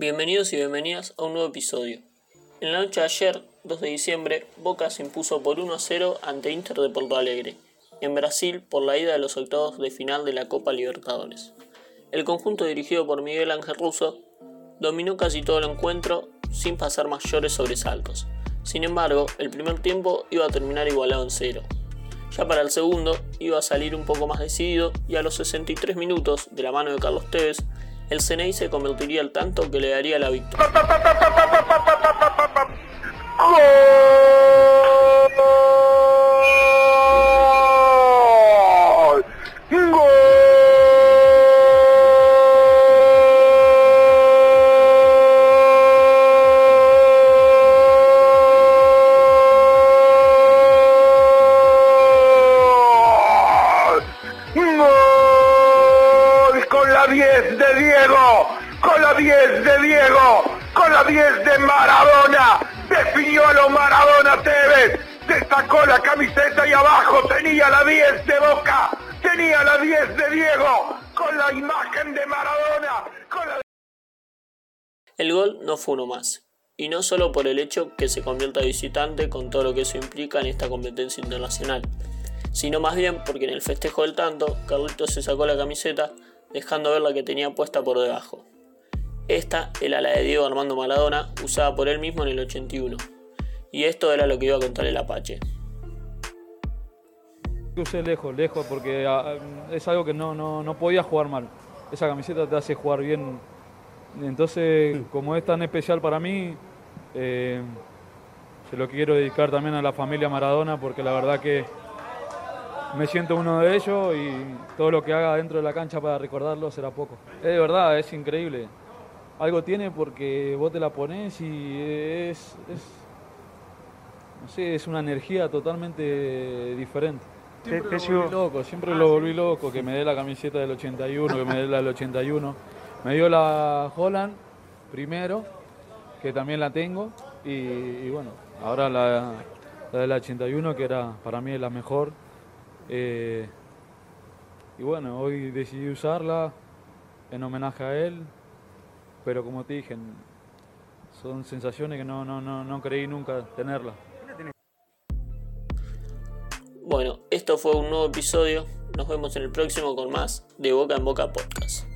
Bienvenidos y bienvenidas a un nuevo episodio. En la noche de ayer, 2 de diciembre, Boca se impuso por 1 a 0 ante Inter de Porto Alegre, en Brasil por la ida de los octavos de final de la Copa Libertadores. El conjunto dirigido por Miguel Ángel Russo dominó casi todo el encuentro sin pasar mayores sobresaltos. Sin embargo, el primer tiempo iba a terminar igualado en cero. Ya para el segundo iba a salir un poco más decidido y a los 63 minutos, de la mano de Carlos Tevez, el CNI se convertiría al tanto que le daría la victoria. 10 de Diego, con la 10 de Diego, con la 10 de Maradona, definió a los Maradona Tevez, se sacó la camiseta y abajo tenía la 10 de Boca, tenía la 10 de Diego, con la imagen de Maradona, con la... El gol no fue uno más, y no solo por el hecho que se convierta visitante con todo lo que eso implica en esta competencia internacional, sino más bien porque en el festejo del tanto, Carlitos se sacó la camiseta dejando ver la que tenía puesta por debajo. Esta era la de Diego Armando Maradona, usada por él mismo en el 81. Y esto era lo que iba a contar el Apache. Usé lejos, lejos, porque ah, es algo que no, no, podía jugar mal. Esa camiseta te hace jugar bien. Entonces, como es tan especial para mí, eh, se lo quiero dedicar también a la familia Maradona, porque la verdad que me siento uno de ellos y todo lo que haga dentro de la cancha para recordarlo será poco. Es de verdad, es increíble. Algo tiene porque vos te la pones y es, no sé, es una energía totalmente diferente. Siempre lo volví loco, siempre lo volví loco, que me dé la camiseta del 81, que me dé la del 81. Me dio la Holland primero, que también la tengo, y, bueno, ahora la, la del 81, que era para mí la mejor. Eh, y bueno, hoy decidí usarla en homenaje a él, pero como te dije, son sensaciones que no, no, no, no creí nunca tenerla. Bueno, esto fue un nuevo episodio. Nos vemos en el próximo con más de Boca en Boca Podcast.